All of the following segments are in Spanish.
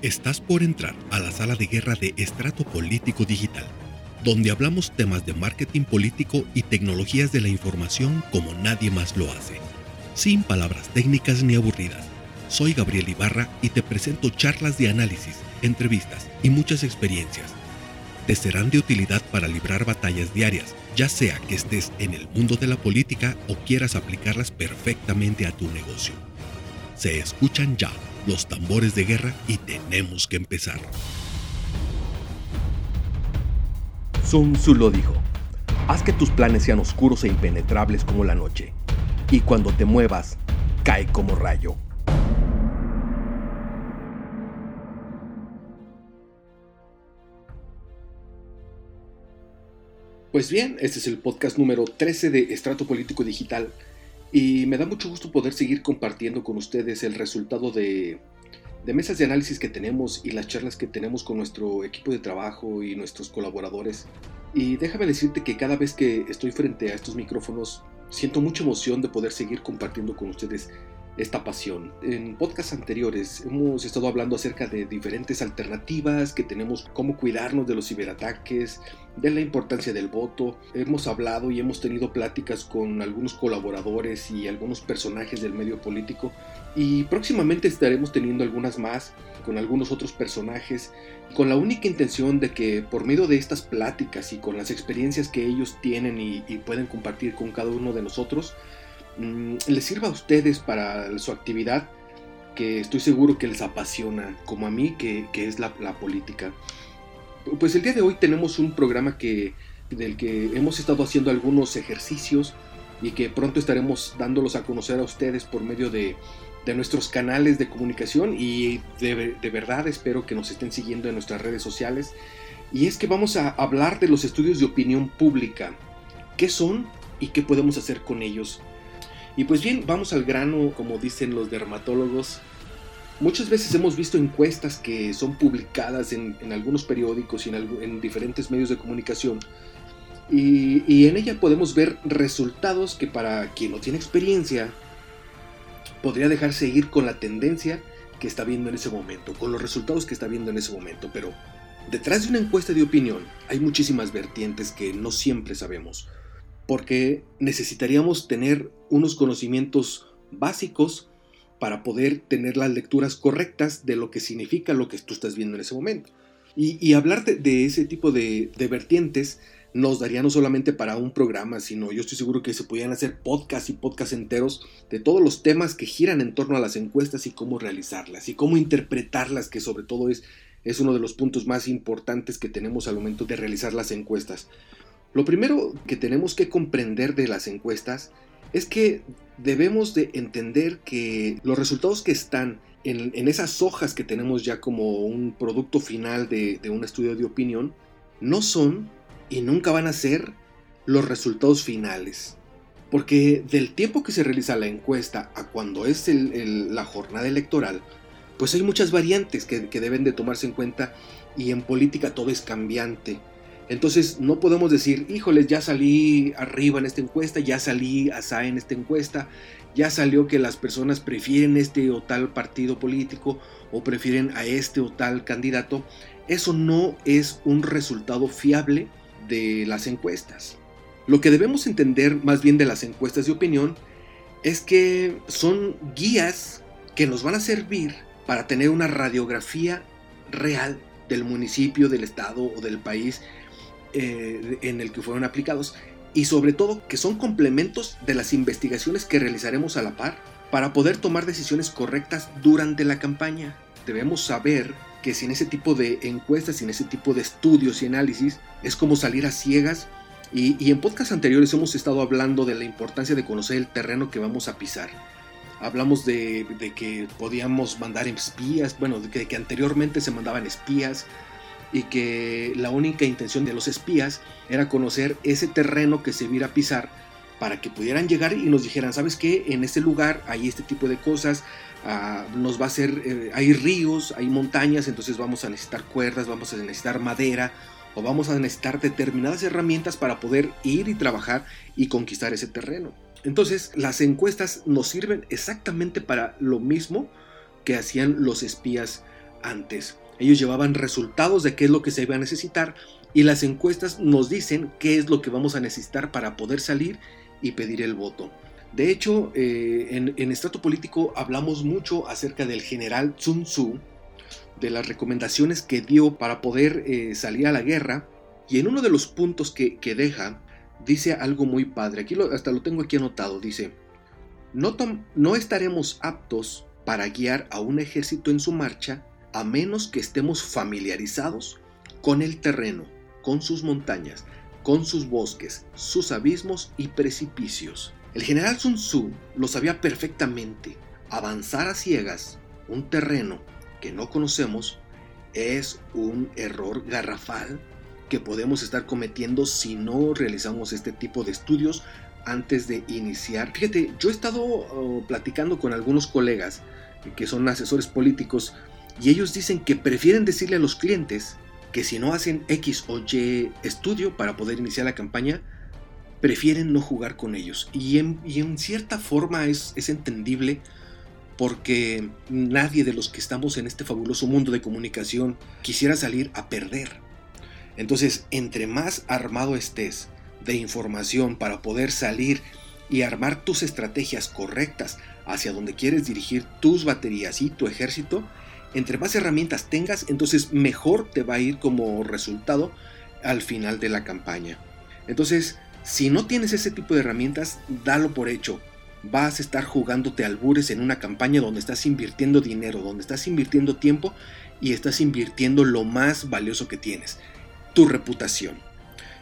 Estás por entrar a la sala de guerra de Estrato Político Digital, donde hablamos temas de marketing político y tecnologías de la información como nadie más lo hace. Sin palabras técnicas ni aburridas. Soy Gabriel Ibarra y te presento charlas de análisis, entrevistas y muchas experiencias. Te serán de utilidad para librar batallas diarias, ya sea que estés en el mundo de la política o quieras aplicarlas perfectamente a tu negocio. Se escuchan ya los tambores de guerra y tenemos que empezar. Sun Tzu lo dijo, haz que tus planes sean oscuros e impenetrables como la noche, y cuando te muevas, cae como rayo. Pues bien, este es el podcast número 13 de Estrato Político Digital y me da mucho gusto poder seguir compartiendo con ustedes el resultado de, mesas de análisis que tenemos y las charlas que tenemos con nuestro equipo de trabajo y nuestros colaboradores. Y déjame decirte que cada vez que estoy frente a estos micrófonos, siento mucha emoción de poder seguir compartiendo con ustedes esta pasión. En podcasts anteriores hemos estado hablando acerca de diferentes alternativas que tenemos, cómo cuidarnos de los ciberataques, de la importancia del voto. Hemos hablado y hemos tenido pláticas con algunos colaboradores y algunos personajes del medio político y próximamente estaremos teniendo algunas más con algunos otros personajes con la única intención de que por medio de estas pláticas y con las experiencias que ellos tienen y, y pueden compartir con cada uno de nosotros, Mm, les sirva a ustedes para su actividad, que estoy seguro que les apasiona, como a mí, que, es la, política. Pues el día de hoy tenemos un programa que, del que hemos estado haciendo algunos ejercicios y que pronto estaremos dándolos a conocer a ustedes por medio de, nuestros canales de comunicación y de, de, verdad espero que nos estén siguiendo en nuestras redes sociales. Y es que vamos a hablar de los estudios de opinión pública. ¿Qué son y qué podemos hacer con ellos? Y pues bien, vamos al grano, como dicen los dermatólogos. Muchas veces hemos visto encuestas que son publicadas en, algunos periódicos y en, diferentes medios de comunicación. Y, y, en ella podemos ver resultados que para quien no tiene experiencia podría dejarse ir con la tendencia que está viendo en ese momento, con los resultados que está viendo en ese momento. Pero detrás de una encuesta de opinión hay muchísimas vertientes que no siempre sabemos porque necesitaríamos tener unos conocimientos básicos para poder tener las lecturas correctas de lo que significa lo que tú estás viendo en ese momento. Y, hablar de, ese tipo de, vertientes nos daría no solamente para un programa, sino yo estoy seguro que se podrían hacer podcasts y podcasts enteros de todos los temas que giran en torno a las encuestas y cómo realizarlas y cómo interpretarlas, que sobre todo es, es uno de los puntos más importantes que tenemos al momento de realizar las encuestas. Lo primero que tenemos que comprender de las encuestas es que debemos de entender que los resultados que están en, esas hojas que tenemos ya como un producto final de, un estudio de opinión no son y nunca van a ser los resultados finales. Porque del tiempo que se realiza la encuesta a cuando es la jornada electoral, pues hay muchas variantes que, que deben de tomarse en cuenta y en política todo es cambiante. Entonces no podemos decir, híjoles, ya salí arriba en esta encuesta, ya salí asá en esta encuesta, ya salió que las personas prefieren este o tal partido político o prefieren a este o tal candidato. Eso no es un resultado fiable de las encuestas. Lo que debemos entender más bien de las encuestas de opinión es que son guías que nos van a servir para tener una radiografía real del municipio, del estado o del país eh, en el que fueron aplicados y sobre todo que son complementos de las investigaciones que realizaremos a la par para poder tomar decisiones correctas durante la campaña. Debemos saber que sin ese tipo de encuestas, sin ese tipo de estudios y análisis, es como salir a ciegas y, en podcasts anteriores hemos estado hablando de la importancia de conocer el terreno que vamos a pisar. Hablamos de, que podíamos mandar espías, bueno, de que anteriormente se mandaban espías, y que la única intención de los espías era conocer ese terreno que se viera pisar para que pudieran llegar y nos dijeran, ¿sabes qué? En este lugar hay este tipo de cosas, ah, nos va a ser, eh, hay ríos, hay montañas, entonces vamos a necesitar cuerdas, vamos a necesitar madera o vamos a necesitar determinadas herramientas para poder ir y trabajar y conquistar ese terreno. Entonces las encuestas nos sirven exactamente para lo mismo que hacían los espías antes. Ellos llevaban resultados de qué es lo que se iba a necesitar y las encuestas nos dicen qué es lo que vamos a necesitar para poder salir y pedir el voto. De hecho, eh, en, estrato político hablamos mucho acerca del general Sun Tzu, de las recomendaciones que dio para poder eh, salir a la guerra, y en uno de los puntos que, deja, dice algo muy padre, aquí hasta lo tengo aquí anotado, dice, no, no estaremos aptos para guiar a un ejército en su marcha a menos que estemos familiarizados con el terreno, con sus montañas, con sus bosques, sus abismos y precipicios. El general Sun Tzu lo sabía perfectamente. Avanzar a ciegas un terreno que no conocemos es un error garrafal que podemos estar cometiendo si no realizamos este tipo de estudios antes de iniciar. Fíjate, yo he estado oh, platicando con algunos colegas que son asesores políticos y ellos dicen que prefieren decirle a los clientes que si no hacen X o Y estudio para poder iniciar la campaña, prefieren no jugar con ellos. Y en, cierta forma es, es entendible porque nadie de los que estamos en este fabuloso mundo de comunicación quisiera salir a perder. Entonces, entre más armado estés de información para poder salir y armar tus estrategias correctas hacia donde quieres dirigir tus baterías y tu ejército, entre más herramientas tengas, entonces mejor te va a ir como resultado al final de la campaña. Entonces, si no tienes ese tipo de herramientas, dalo por hecho. Vas a estar jugándote albures en una campaña donde estás invirtiendo dinero, donde estás invirtiendo tiempo y estás invirtiendo lo más valioso que tienes, tu reputación.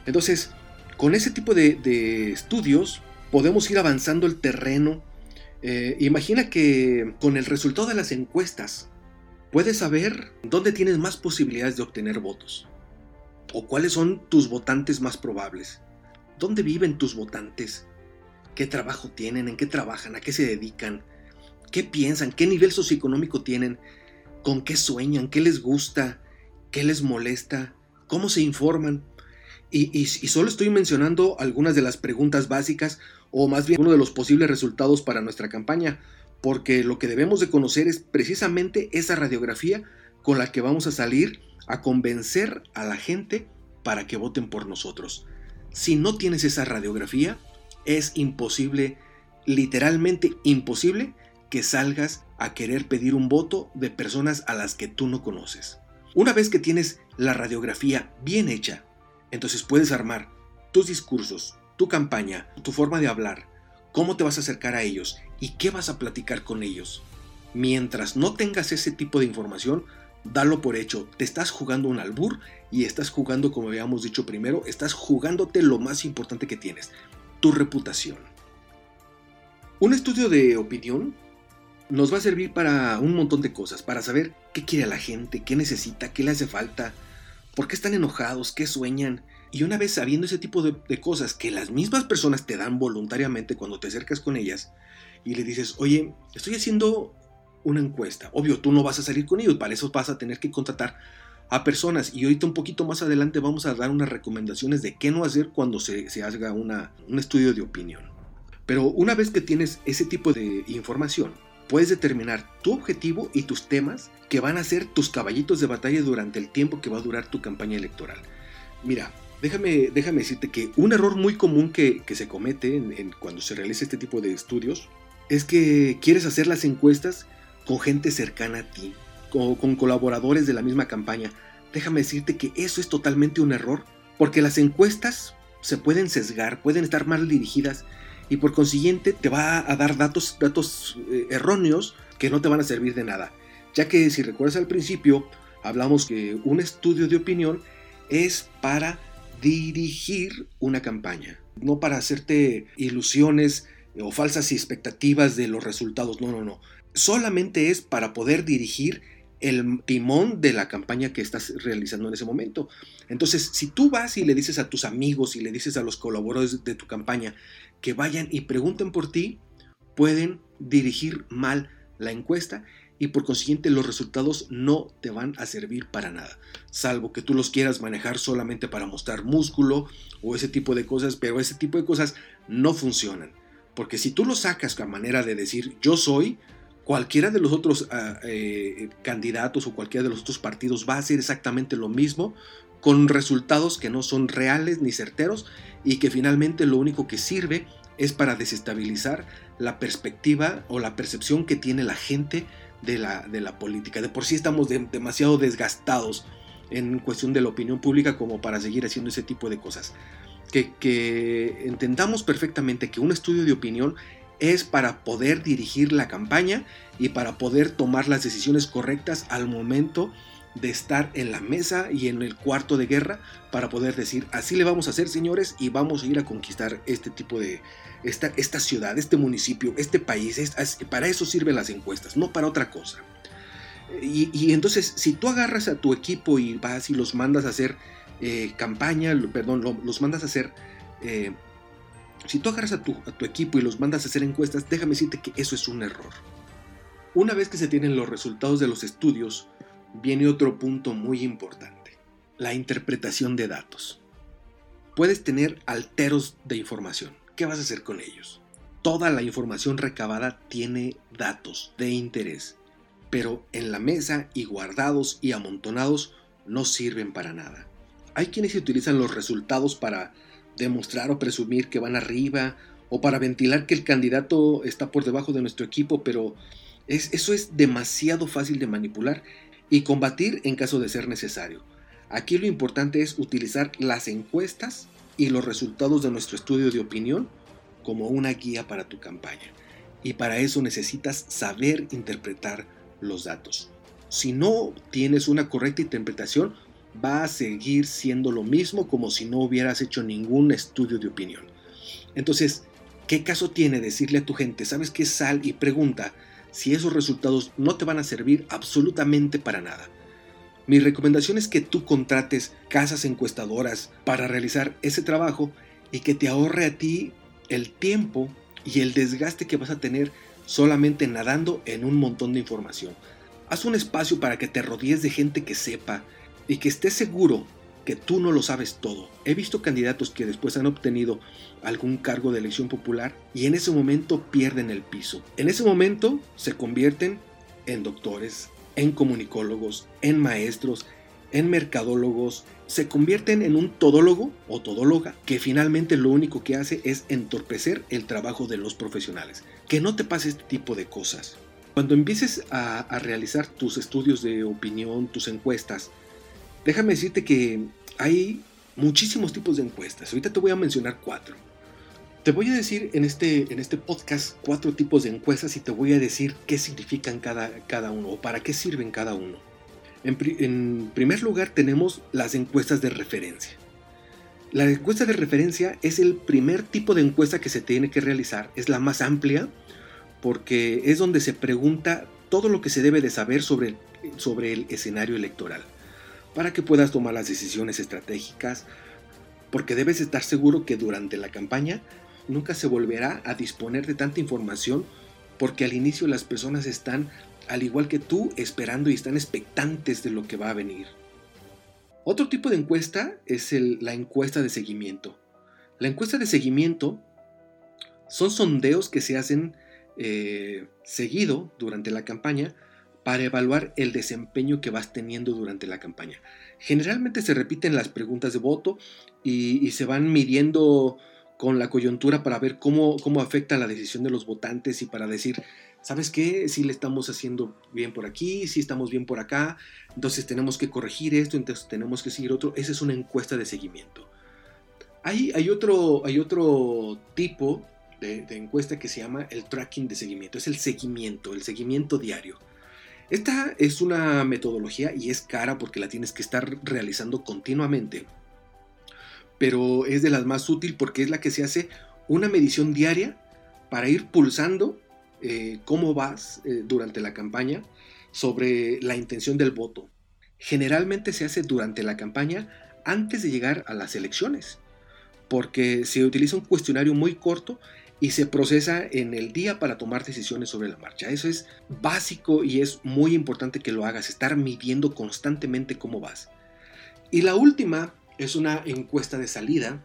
Entonces, con ese tipo de, estudios podemos ir avanzando el terreno. Eh, imagina que con el resultado de las encuestas puedes saber dónde tienes más posibilidades de obtener votos o cuáles son tus votantes más probables. ¿Dónde viven tus votantes? ¿Qué trabajo tienen? ¿En qué trabajan? ¿A qué se dedican? ¿Qué piensan? ¿Qué nivel socioeconómico tienen? ¿Con qué sueñan? ¿Qué les gusta? ¿Qué les molesta? ¿Cómo se informan? Y, solo estoy mencionando algunas de las preguntas básicas o más bien uno de los posibles resultados para nuestra campaña, porque lo que debemos de conocer es precisamente esa radiografía con la que vamos a salir a convencer a la gente para que voten por nosotros. Si no tienes esa radiografía, es imposible, literalmente imposible, que salgas a querer pedir un voto de personas a las que tú no conoces. Una vez que tienes la radiografía bien hecha, entonces puedes armar tus discursos, tu campaña, tu forma de hablar, cómo te vas a acercar a ellos y qué vas a platicar con ellos. Mientras no tengas ese tipo de información, dalo por hecho. Te estás jugando un albur y estás jugando, como habíamos dicho primero, estás jugándote lo más importante que tienes, tu reputación. Un estudio de opinión nos va a servir para un montón de cosas, para saber qué quiere la gente, qué necesita, qué le hace falta, por qué están enojados, qué sueñan. Y una vez sabiendo ese tipo de, de cosas que las mismas personas te dan voluntariamente cuando te acercas con ellas y le dices, oye, estoy haciendo una encuesta. Obvio, tú no vas a salir con ellos, para eso vas a tener que contratar a personas. Y ahorita un poquito más adelante vamos a dar unas recomendaciones de qué no hacer cuando se, haga una, un estudio de opinión. Pero una vez que tienes ese tipo de información, puedes determinar tu objetivo y tus temas que van a ser tus caballitos de batalla durante el tiempo que va a durar tu campaña electoral. Mira, déjame, decirte que un error muy común que, se comete cuando se realiza este tipo de estudios es que quieres hacer las encuestas con gente cercana a ti, con, con colaboradores de la misma campaña. Déjame decirte que eso es totalmente un error, porque las encuestas se pueden sesgar, pueden estar mal dirigidas y por consiguiente te va a dar datos, datos eh, erróneos que no te van a servir de nada. Ya que si recuerdas al principio, hablamos que un estudio de opinión es para dirigir una campaña, no para hacerte ilusiones o falsas expectativas de los resultados. No, no, no solamente es para poder dirigir el timón de la campaña que estás realizando en ese momento. Entonces, si tú vas y le dices a tus amigos y le dices a los colaboradores de tu campaña que vayan y pregunten por ti, pueden dirigir mal la encuesta y por consiguiente los resultados no te van a servir para nada, salvo que tú los quieras manejar solamente para mostrar músculo o ese tipo de cosas, pero ese tipo de cosas no funcionan. Porque si tú lo sacas a manera de decir yo soy, cualquiera de los otros ah, eh, candidatos o cualquiera de los otros partidos va a hacer exactamente lo mismo con resultados que no son reales ni certeros y que finalmente lo único que sirve es para desestabilizar la perspectiva o la percepción que tiene la gente de la, de la política. De por sí estamos demasiado desgastados en cuestión de la opinión pública como para seguir haciendo ese tipo de cosas. Que, que entendamos perfectamente que un estudio de opinión es para poder dirigir la campaña y para poder tomar las decisiones correctas al momento de estar en la mesa y en el cuarto de guerra para poder decir, así le vamos a hacer, señores, y vamos a ir a conquistar este tipo de, esta, esta ciudad, este municipio, este país. para eso sirven las encuestas, no para otra cosa. Y, entonces, si tú agarras a tu equipo y vas y los mandas a hacer eh, campaña, perdón, los mandas a hacer... Eh, si tú agarras a tu, a tu equipo y los mandas a hacer encuestas, déjame decirte que eso es un error. Una vez que se tienen los resultados de los estudios, viene otro punto muy importante, la interpretación de datos. Puedes tener alteros de información. ¿Qué vas a hacer con ellos? Toda la información recabada tiene datos de interés, pero en la mesa y guardados y amontonados no sirven para nada. Hay quienes utilizan los resultados para demostrar o presumir que van arriba o para ventilar que el candidato está por debajo de nuestro equipo, pero eso es demasiado fácil de manipular y combatir en caso de ser necesario. Aquí lo importante es utilizar las encuestas y los resultados de nuestro estudio de opinión como una guía para tu campaña. Y para eso necesitas saber interpretar los datos. Si no tienes una correcta interpretación, va a seguir siendo lo mismo como si no hubieras hecho ningún estudio de opinión. Entonces, ¿qué caso tiene decirle a tu gente, sabes qué sal y pregunta si esos resultados no te van a servir absolutamente para nada. Mi recomendación es que tú contrates casas encuestadoras para realizar ese trabajo y que te ahorre a ti el tiempo y el desgaste que vas a tener solamente nadando en un montón de información. Haz un espacio para que te rodees de gente que sepa y que estés seguro que tú no lo sabes todo. He visto candidatos que después han obtenido algún cargo de elección popular y en ese momento pierden el piso. En ese momento se convierten en doctores, en comunicólogos, en maestros, en mercadólogos, se convierten en un todólogo o todóloga que finalmente lo único que hace es entorpecer el trabajo de los profesionales. Que no te pase este tipo de cosas. Cuando empieces a, a realizar tus estudios de opinión, tus encuestas, Déjame decirte que hay muchísimos tipos de encuestas. Ahorita te voy a mencionar cuatro. Te voy a decir en este, en este podcast cuatro tipos de encuestas y te voy a decir qué significan cada, cada uno o para qué sirven cada uno. En, primer lugar tenemos las encuestas de referencia. La encuesta de referencia es el primer tipo de encuesta que se tiene que realizar. Es la más amplia porque es donde se pregunta todo lo que se debe de saber sobre, sobre el escenario electoral para que puedas tomar las decisiones estratégicas, porque debes estar seguro que durante la campaña nunca se volverá a disponer de tanta información, porque al inicio las personas están, al igual que tú, esperando y están expectantes de lo que va a venir. Otro tipo de encuesta es la encuesta de seguimiento. La encuesta de seguimiento son sondeos que se hacen eh, seguido durante la campaña para evaluar el desempeño que vas teniendo durante la campaña. Generalmente se repiten las preguntas de voto y, se van midiendo con la coyuntura para ver cómo, cómo afecta la decisión de los votantes y para decir, ¿sabes qué? Si le estamos haciendo bien por aquí, si estamos bien por acá, entonces tenemos que corregir esto, entonces tenemos que seguir otro. Esa es una encuesta de seguimiento. Hay, hay, otro, hay otro tipo de, de encuesta que se llama el tracking de seguimiento, es el seguimiento, el seguimiento diario. Esta es una metodología y es cara porque la tienes que estar realizando continuamente. Pero es de las más útil porque es la que se hace una medición diaria para ir pulsando eh, cómo vas eh, durante la campaña sobre la intención del voto. Generalmente se hace durante la campaña antes de llegar a las elecciones, porque se utiliza un cuestionario muy corto y se procesa en el día para tomar decisiones sobre la marcha. Eso es básico y es muy importante que lo hagas, estar midiendo constantemente cómo vas. Y la última es una encuesta de salida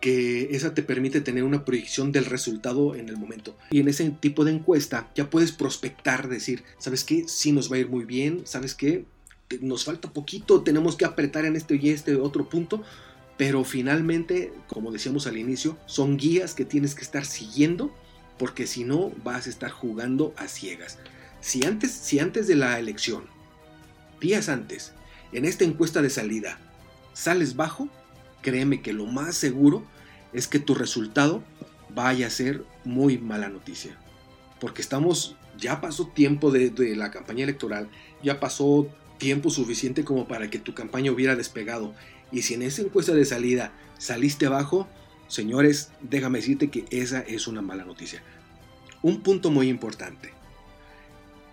que esa te permite tener una proyección del resultado en el momento. Y en ese tipo de encuesta ya puedes prospectar, decir, ¿sabes qué? Sí nos va a ir muy bien, ¿sabes qué? Nos falta poquito, tenemos que apretar en este y este otro punto, pero finalmente, como decíamos al inicio, son guías que tienes que estar siguiendo porque si no vas a estar jugando a ciegas. Si antes, si antes de la elección, días antes, en esta encuesta de salida, sales bajo, créeme que lo más seguro es que tu resultado vaya a ser muy mala noticia. Porque estamos, ya pasó tiempo de, de la campaña electoral, ya pasó tiempo suficiente como para que tu campaña hubiera despegado. Y si en esa encuesta de salida saliste bajo, señores, déjame decirte que esa es una mala noticia. Un punto muy importante.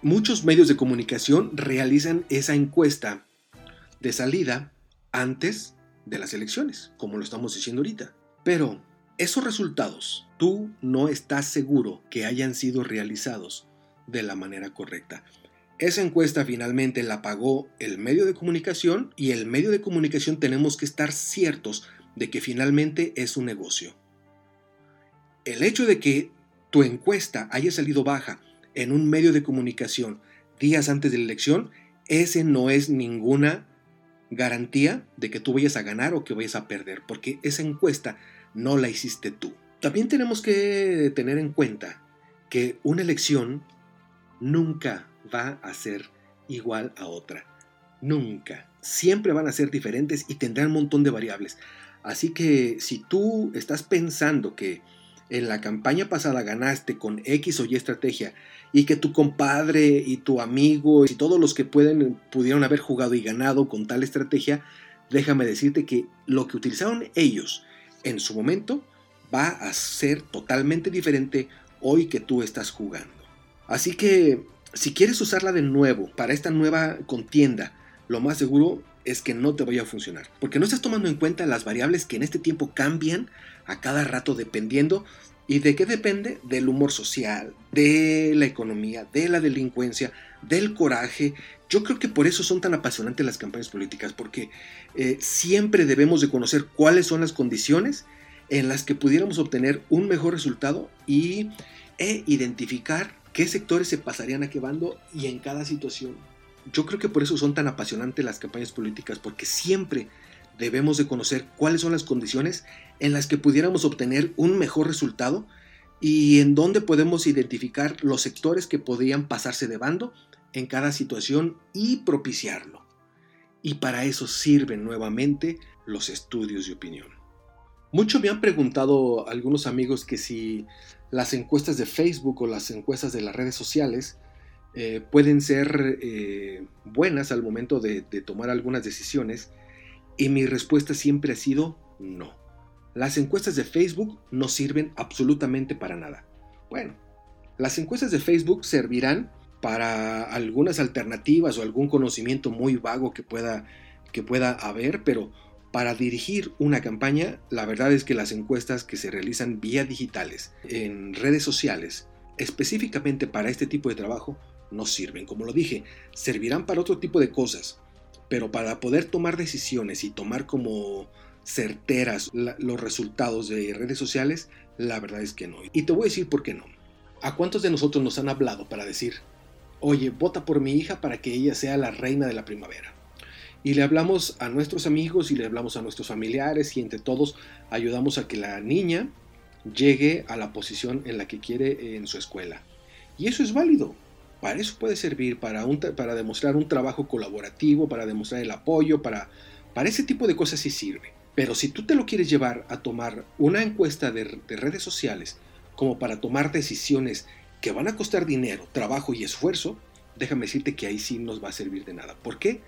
Muchos medios de comunicación realizan esa encuesta de salida antes de las elecciones, como lo estamos diciendo ahorita. Pero esos resultados, tú no estás seguro que hayan sido realizados de la manera correcta. Esa encuesta finalmente la pagó el medio de comunicación y el medio de comunicación tenemos que estar ciertos de que finalmente es un negocio. El hecho de que tu encuesta haya salido baja en un medio de comunicación días antes de la elección, ese no es ninguna garantía de que tú vayas a ganar o que vayas a perder, porque esa encuesta no la hiciste tú. También tenemos que tener en cuenta que una elección nunca va a ser igual a otra. Nunca. Siempre van a ser diferentes y tendrán un montón de variables. Así que si tú estás pensando que en la campaña pasada ganaste con X o Y estrategia y que tu compadre y tu amigo y todos los que pueden pudieron haber jugado y ganado con tal estrategia, déjame decirte que lo que utilizaron ellos en su momento va a ser totalmente diferente hoy que tú estás jugando. Así que si quieres usarla de nuevo para esta nueva contienda, lo más seguro es que no te vaya a funcionar, porque no estás tomando en cuenta las variables que en este tiempo cambian a cada rato dependiendo ¿Y de qué depende? Del humor social, de la economía, de la delincuencia, del coraje. Yo creo que por eso son tan apasionantes las campañas políticas, porque eh, siempre debemos de conocer cuáles son las condiciones en las que pudiéramos obtener un mejor resultado y e identificar qué sectores se pasarían a qué bando y en cada situación. Yo creo que por eso son tan apasionantes las campañas políticas, porque siempre debemos de conocer cuáles son las condiciones en las que pudiéramos obtener un mejor resultado y en dónde podemos identificar los sectores que podrían pasarse de bando en cada situación y propiciarlo. Y para eso sirven nuevamente los estudios de opinión. Mucho me han preguntado algunos amigos que si las encuestas de Facebook o las encuestas de las redes sociales eh, pueden ser eh, buenas al momento de tomar algunas decisiones y mi respuesta siempre ha sido no. Las encuestas de Facebook no sirven absolutamente para nada. Bueno, las encuestas de Facebook servirán para algunas alternativas o algún conocimiento muy vago que pueda, que pueda haber, pero para dirigir una campaña, la verdad es que las encuestas que se realizan vía digitales en redes sociales, específicamente para este tipo de trabajo, no sirven. Como lo dije, servirán para otro tipo de cosas, pero para poder tomar decisiones y tomar como certeras los resultados de redes sociales, la verdad es que no. Y te voy a decir por qué no. ¿A cuántos de nosotros nos han hablado para decir, oye, vota por mi hija para que ella sea la reina de la primavera? Y le hablamos a nuestros amigos y le hablamos a nuestros familiares y entre todos ayudamos a que la niña llegue a la posición en la que quiere en su escuela. Y eso es válido. Para eso puede servir, para, para demostrar un trabajo colaborativo, para demostrar el apoyo, para, para ese tipo de cosas sí sirve. Pero si tú te lo quieres llevar a tomar una encuesta de, de redes sociales como para tomar decisiones que van a costar dinero, trabajo y esfuerzo, déjame decirte que ahí sí nos va a servir de nada. ¿Por qué?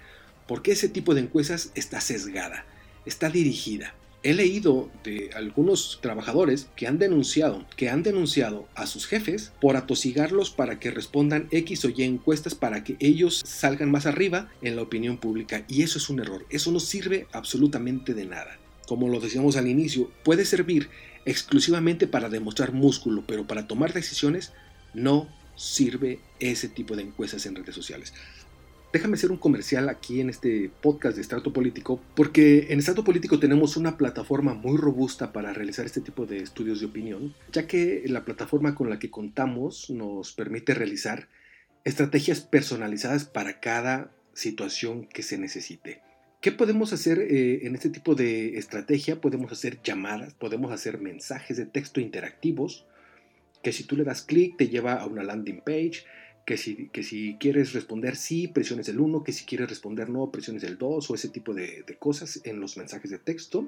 Porque ese tipo de encuestas está sesgada, está dirigida, he leído de algunos trabajadores que han denunciado, que han denunciado a sus jefes por atosigarlos para que respondan X o Y encuestas para que ellos salgan más arriba en la opinión pública. Y eso es un error. Eso no sirve absolutamente de nada. Como lo decíamos al inicio, puede servir exclusivamente para demostrar músculo, pero para tomar decisiones no sirve ese tipo de encuestas en redes sociales. Déjame hacer un comercial aquí en este podcast de Estrato Político, porque en Estrato Político tenemos una plataforma muy robusta para realizar este tipo de estudios de opinión, ya que la plataforma con la que contamos nos permite realizar estrategias personalizadas para cada situación que se necesite. ¿Qué podemos hacer eh, en este tipo de estrategia? Podemos hacer llamadas, podemos hacer mensajes de texto interactivos, que si tú le das clic te lleva a una landing page, que si, que si quieres responder sí, presiones el 1, que si quieres responder no, presiones el 2 o ese tipo de, cosas en los mensajes de texto.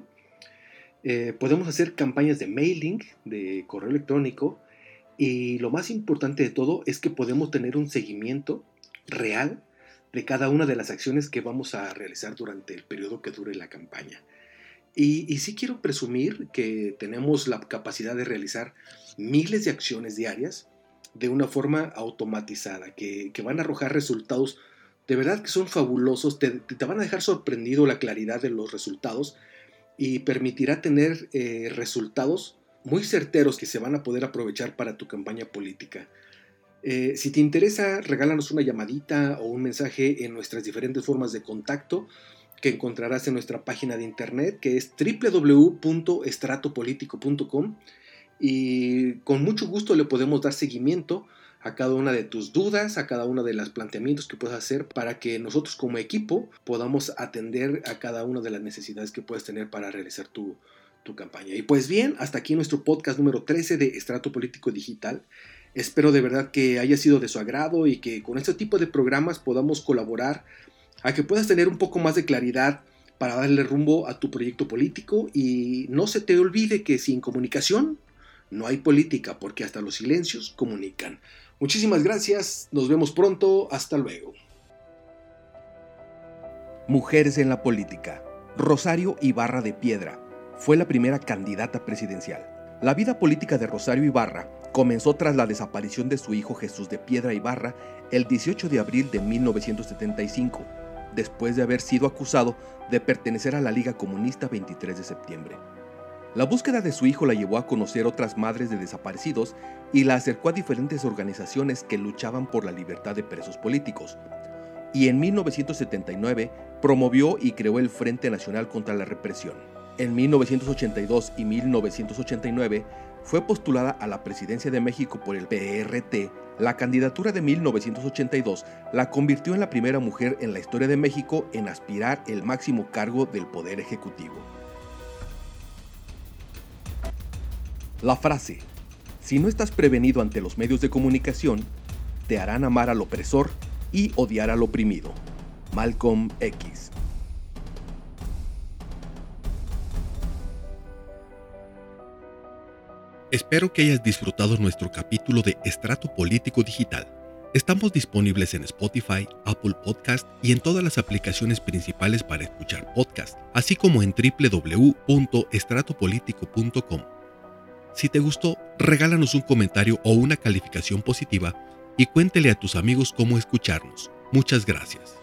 Eh, podemos hacer campañas de mailing, de correo electrónico, y lo más importante de todo es que podemos tener un seguimiento real de cada una de las acciones que vamos a realizar durante el periodo que dure la campaña. Y, y sí quiero presumir que tenemos la capacidad de realizar miles de acciones diarias de una forma automatizada, que, van a arrojar resultados de verdad que son fabulosos, te, van a dejar sorprendido la claridad de los resultados y permitirá tener eh, resultados muy certeros que se van a poder aprovechar para tu campaña política. Eh, si te interesa, regálanos una llamadita o un mensaje en nuestras diferentes formas de contacto que encontrarás en nuestra página de internet que es www.estratopolitico.com y con mucho gusto le podemos dar seguimiento a cada una de tus dudas, a cada uno de los planteamientos que puedas hacer para que nosotros como equipo podamos atender a cada una de las necesidades que puedes tener para realizar tu, tu campaña. Y pues bien, hasta aquí nuestro podcast número 13 de Estrato Político Digital. Espero de verdad que haya sido de su agrado y que con este tipo de programas podamos colaborar a que puedas tener un poco más de claridad para darle rumbo a tu proyecto político y no se te olvide que sin comunicación no hay política porque hasta los silencios comunican. Muchísimas gracias, nos vemos pronto, hasta luego. Mujeres en la política. Rosario Ibarra de Piedra fue la primera candidata presidencial. La vida política de Rosario Ibarra comenzó tras la desaparición de su hijo Jesús de Piedra Ibarra el 18 de abril de 1975, después de haber sido acusado de pertenecer a la Liga Comunista 23 de septiembre. La búsqueda de su hijo la llevó a conocer otras madres de desaparecidos y la acercó a diferentes organizaciones que luchaban por la libertad de presos políticos. Y en 1979 promovió y creó el Frente Nacional contra la Represión. En 1982 y 1989 fue postulada a la presidencia de México por el PRT. La candidatura de 1982 la convirtió en la primera mujer en la historia de México en aspirar el máximo cargo del Poder Ejecutivo. La frase, si no estás prevenido ante los medios de comunicación, te harán amar al opresor y odiar al oprimido. Malcolm X. Espero que hayas disfrutado nuestro capítulo de Estrato Político Digital. Estamos disponibles en Spotify, Apple Podcast y en todas las aplicaciones principales para escuchar podcast, así como en www.estratopolitico.com. Si te gustó, regálanos un comentario o una calificación positiva y cuéntele a tus amigos cómo escucharnos. Muchas gracias.